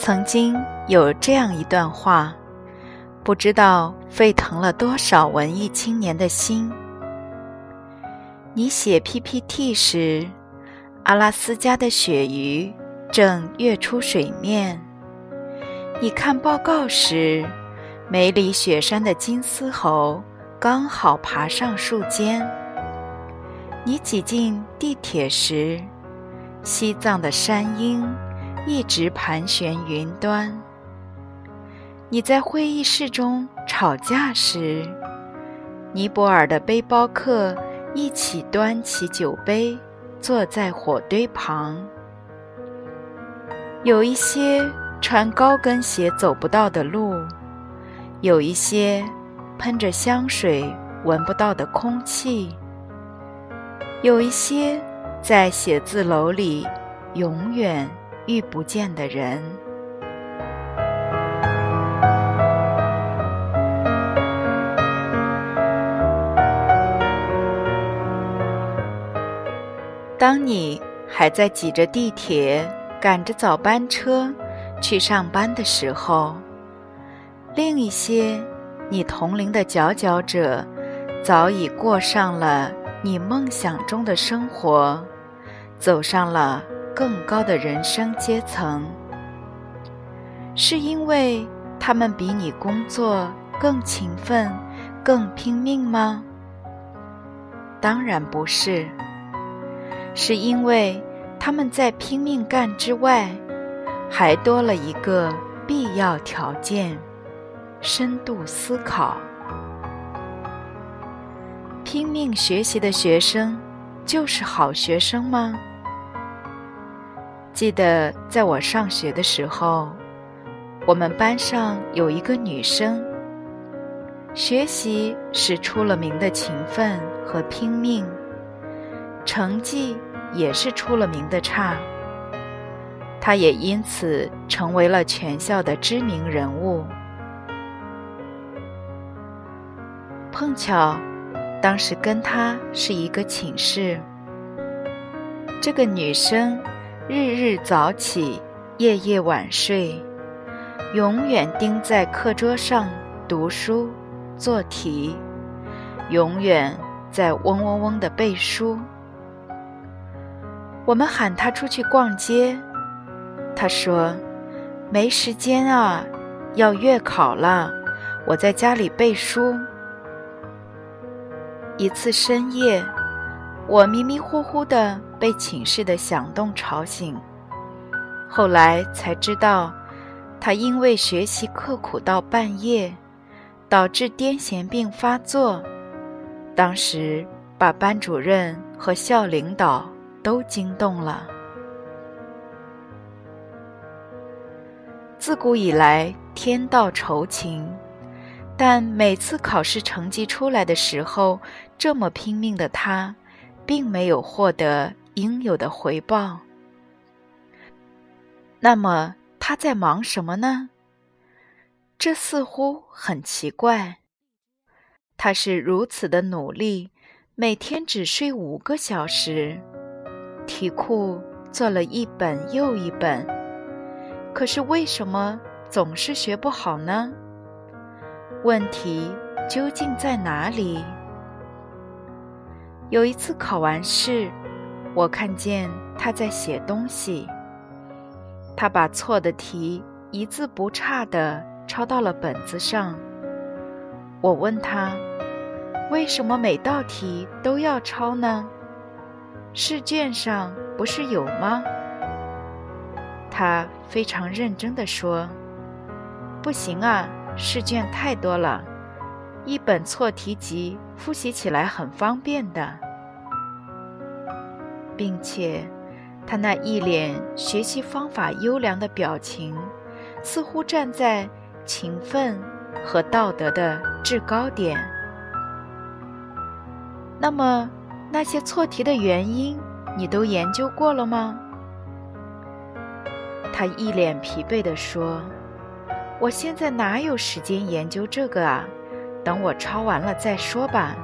曾经有这样一段话，不知道沸腾了多少文艺青年的心。你写 PPT 时，阿拉斯加的鳕鱼正跃出水面；你看报告时，梅里雪山的金丝猴刚好爬上树尖；你挤进地铁时，西藏的山鹰。一直盘旋云端。你在会议室中吵架时，尼泊尔的背包客一起端起酒杯，坐在火堆旁。有一些穿高跟鞋走不到的路，有一些喷着香水闻不到的空气，有一些在写字楼里永远。遇不见的人。当你还在挤着地铁、赶着早班车去上班的时候，另一些你同龄的佼佼者早已过上了你梦想中的生活，走上了。更高的人生阶层，是因为他们比你工作更勤奋、更拼命吗？当然不是，是因为他们在拼命干之外，还多了一个必要条件——深度思考。拼命学习的学生，就是好学生吗？记得在我上学的时候，我们班上有一个女生，学习是出了名的勤奋和拼命，成绩也是出了名的差。她也因此成为了全校的知名人物。碰巧，当时跟她是一个寝室，这个女生。日日早起，夜夜晚睡，永远盯在课桌上读书、做题，永远在嗡嗡嗡的背书。我们喊他出去逛街，他说：“没时间啊，要月考了，我在家里背书。”一次深夜。我迷迷糊糊的被寝室的响动吵醒，后来才知道，他因为学习刻苦到半夜，导致癫痫病发作，当时把班主任和校领导都惊动了。自古以来天道酬勤，但每次考试成绩出来的时候，这么拼命的他。并没有获得应有的回报。那么他在忙什么呢？这似乎很奇怪。他是如此的努力，每天只睡五个小时，题库做了一本又一本，可是为什么总是学不好呢？问题究竟在哪里？有一次考完试，我看见他在写东西。他把错的题一字不差地抄到了本子上。我问他：“为什么每道题都要抄呢？试卷上不是有吗？”他非常认真地说：“不行啊，试卷太多了。”一本错题集复习起来很方便的，并且他那一脸学习方法优良的表情，似乎站在勤奋和道德的制高点。那么，那些错题的原因，你都研究过了吗？他一脸疲惫地说：“我现在哪有时间研究这个啊？等我抄完了再说吧。”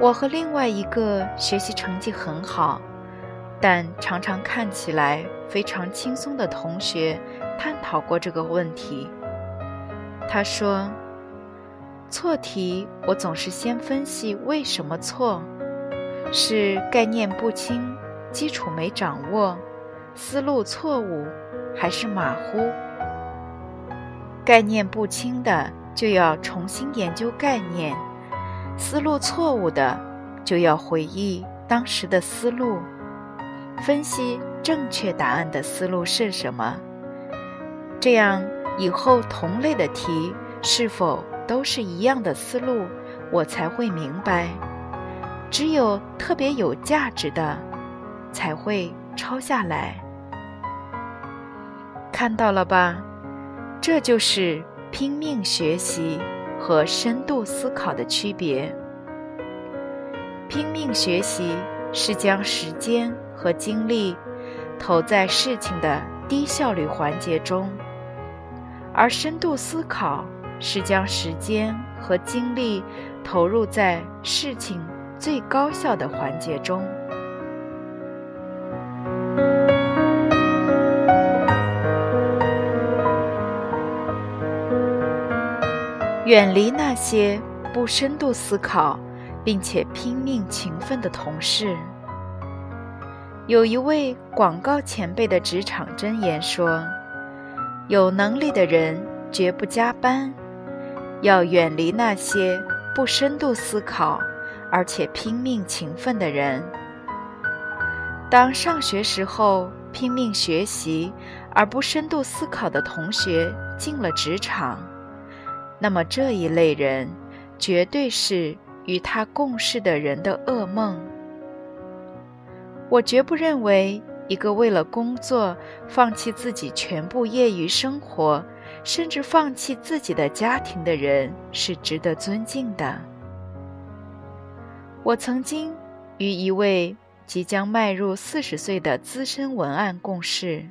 我和另外一个学习成绩很好，但常常看起来非常轻松的同学探讨过这个问题。他说：“错题，我总是先分析为什么错，是概念不清、基础没掌握、思路错误，还是马虎？概念不清的就要重新研究概念。”思路错误的，就要回忆当时的思路，分析正确答案的思路是什么。这样以后同类的题是否都是一样的思路，我才会明白。只有特别有价值的，才会抄下来。看到了吧？这就是拼命学习。和深度思考的区别。拼命学习是将时间和精力投在事情的低效率环节中，而深度思考是将时间和精力投入在事情最高效的环节中。远离那些不深度思考，并且拼命勤奋的同事。有一位广告前辈的职场箴言说：“有能力的人绝不加班。”要远离那些不深度思考而且拼命勤奋的人。当上学时候拼命学习而不深度思考的同学进了职场。那么这一类人，绝对是与他共事的人的噩梦。我绝不认为一个为了工作放弃自己全部业余生活，甚至放弃自己的家庭的人是值得尊敬的。我曾经与一位即将迈入四十岁的资深文案共事，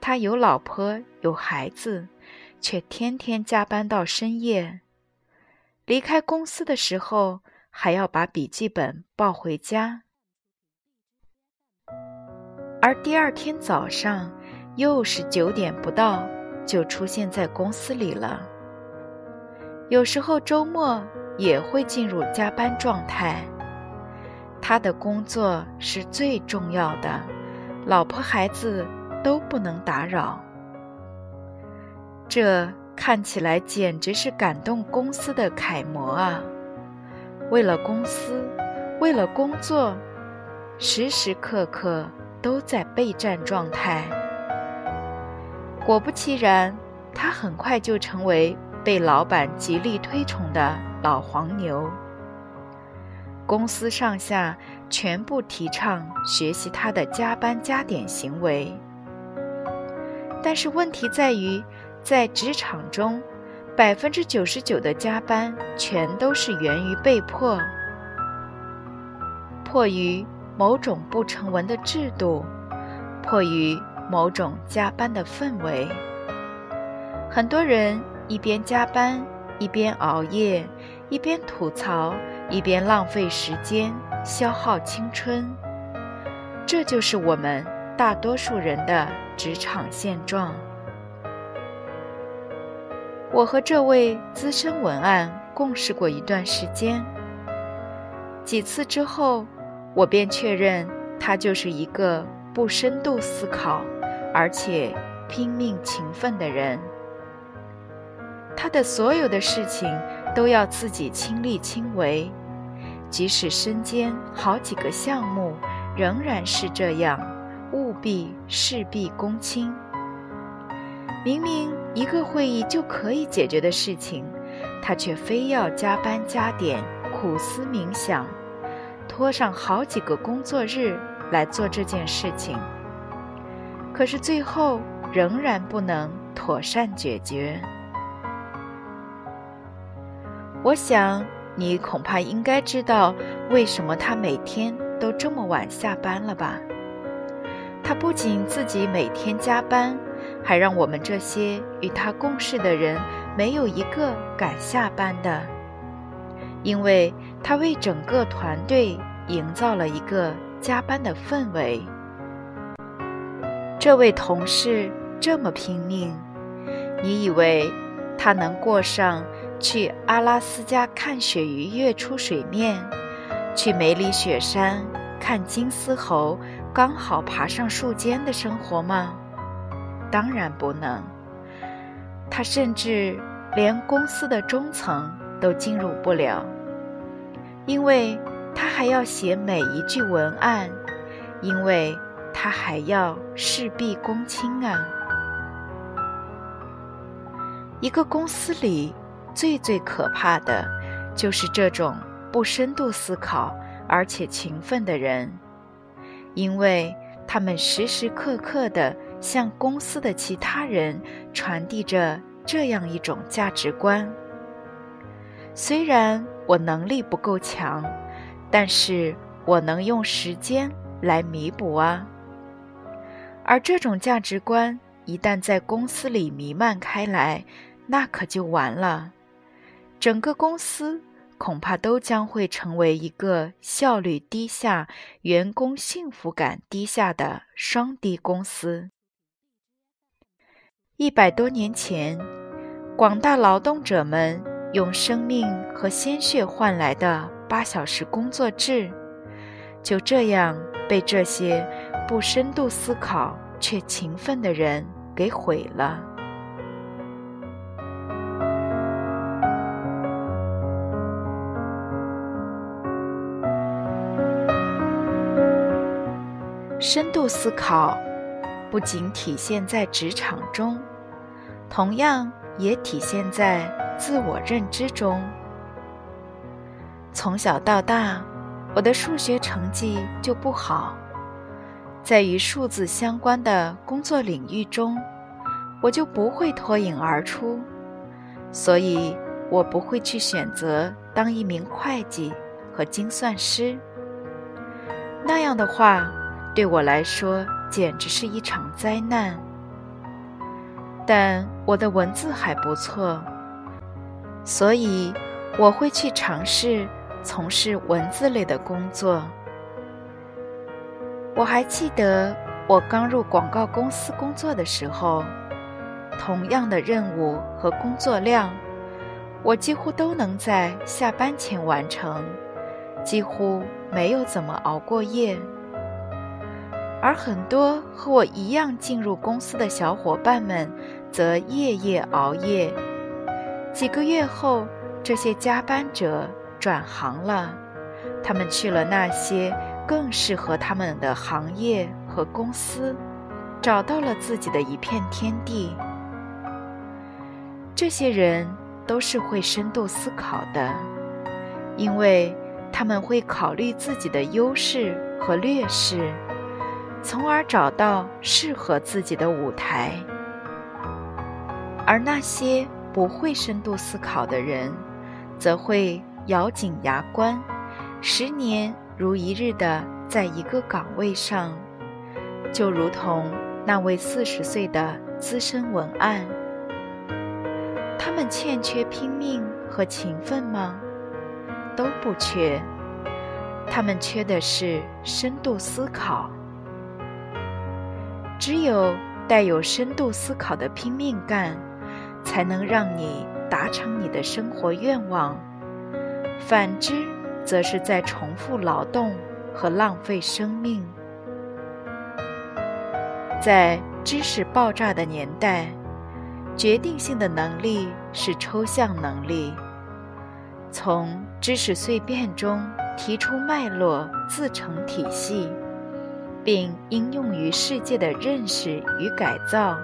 他有老婆有孩子。却天天加班到深夜，离开公司的时候还要把笔记本抱回家，而第二天早上又是九点不到就出现在公司里了。有时候周末也会进入加班状态。他的工作是最重要的，老婆孩子都不能打扰。这看起来简直是感动公司的楷模啊！为了公司，为了工作，时时刻刻都在备战状态。果不其然，他很快就成为被老板极力推崇的老黄牛。公司上下全部提倡学习他的加班加点行为，但是问题在于。在职场中，百分之九十九的加班全都是源于被迫，迫于某种不成文的制度，迫于某种加班的氛围。很多人一边加班，一边熬夜，一边吐槽，一边浪费时间，消耗青春。这就是我们大多数人的职场现状。我和这位资深文案共事过一段时间，几次之后，我便确认他就是一个不深度思考，而且拼命勤奋的人。他的所有的事情都要自己亲力亲为，即使身兼好几个项目，仍然是这样，务必事必躬亲。明明一个会议就可以解决的事情，他却非要加班加点苦思冥想，拖上好几个工作日来做这件事情，可是最后仍然不能妥善解决。我想你恐怕应该知道为什么他每天都这么晚下班了吧？他不仅自己每天加班，还让我们这些与他共事的人没有一个敢下班的，因为他为整个团队营造了一个加班的氛围。这位同事这么拼命，你以为他能过上？去阿拉斯加看鳕鱼跃出水面，去梅里雪山看金丝猴刚好爬上树尖的生活吗？当然不能。他甚至连公司的中层都进入不了，因为他还要写每一句文案，因为他还要事必躬亲啊。一个公司里。最最可怕的，就是这种不深度思考而且勤奋的人，因为他们时时刻刻的向公司的其他人传递着这样一种价值观。虽然我能力不够强，但是我能用时间来弥补啊。而这种价值观一旦在公司里弥漫开来，那可就完了。整个公司恐怕都将会成为一个效率低下、员工幸福感低下的双低公司。一百多年前，广大劳动者们用生命和鲜血换来的八小时工作制，就这样被这些不深度思考却勤奋的人给毁了。深度思考不仅体现在职场中，同样也体现在自我认知中。从小到大，我的数学成绩就不好，在与数字相关的工作领域中，我就不会脱颖而出，所以我不会去选择当一名会计和精算师。那样的话。对我来说，简直是一场灾难。但我的文字还不错，所以我会去尝试从事文字类的工作。我还记得我刚入广告公司工作的时候，同样的任务和工作量，我几乎都能在下班前完成，几乎没有怎么熬过夜。而很多和我一样进入公司的小伙伴们，则夜夜熬夜。几个月后，这些加班者转行了，他们去了那些更适合他们的行业和公司，找到了自己的一片天地。这些人都是会深度思考的，因为他们会考虑自己的优势和劣势。从而找到适合自己的舞台，而那些不会深度思考的人，则会咬紧牙关，十年如一日的在一个岗位上，就如同那位四十岁的资深文案。他们欠缺拼命和勤奋吗？都不缺，他们缺的是深度思考。只有带有深度思考的拼命干，才能让你达成你的生活愿望；反之，则是在重复劳动和浪费生命。在知识爆炸的年代，决定性的能力是抽象能力，从知识碎片中提出脉络，自成体系。并应用于世界的认识与改造，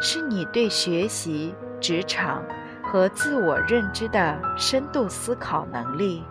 是你对学习、职场和自我认知的深度思考能力。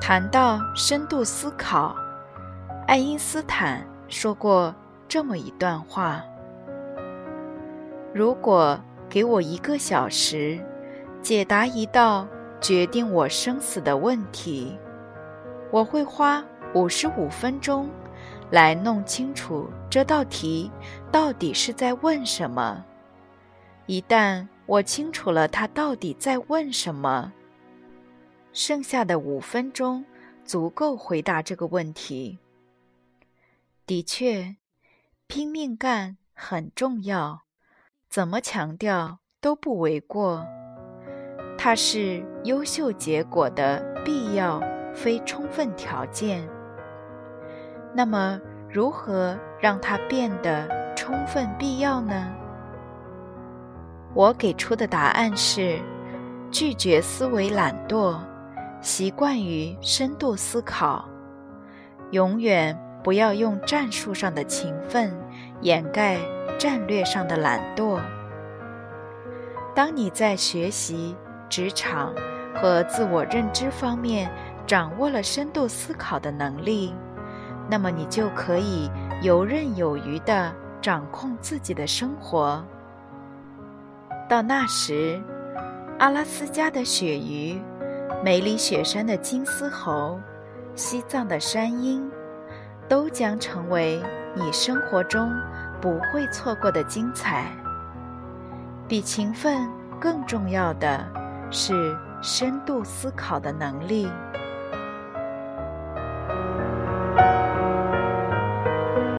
谈到深度思考，爱因斯坦说过这么一段话：如果给我一个小时，解答一道决定我生死的问题，我会花五十五分钟来弄清楚这道题到底是在问什么。一旦我清楚了他到底在问什么，剩下的五分钟足够回答这个问题。的确，拼命干很重要，怎么强调都不为过。它是优秀结果的必要非充分条件。那么，如何让它变得充分必要呢？我给出的答案是：拒绝思维懒惰，习惯于深度思考。永远不要用战术上的勤奋掩盖战略上的懒惰。当你在学习，职场和自我认知方面掌握了深度思考的能力，那么你就可以游刃有余地掌控自己的生活。到那时，阿拉斯加的鳕鱼、梅里雪山的金丝猴、西藏的山鹰，都将成为你生活中不会错过的精彩。比勤奋更重要的。是深度思考的能力。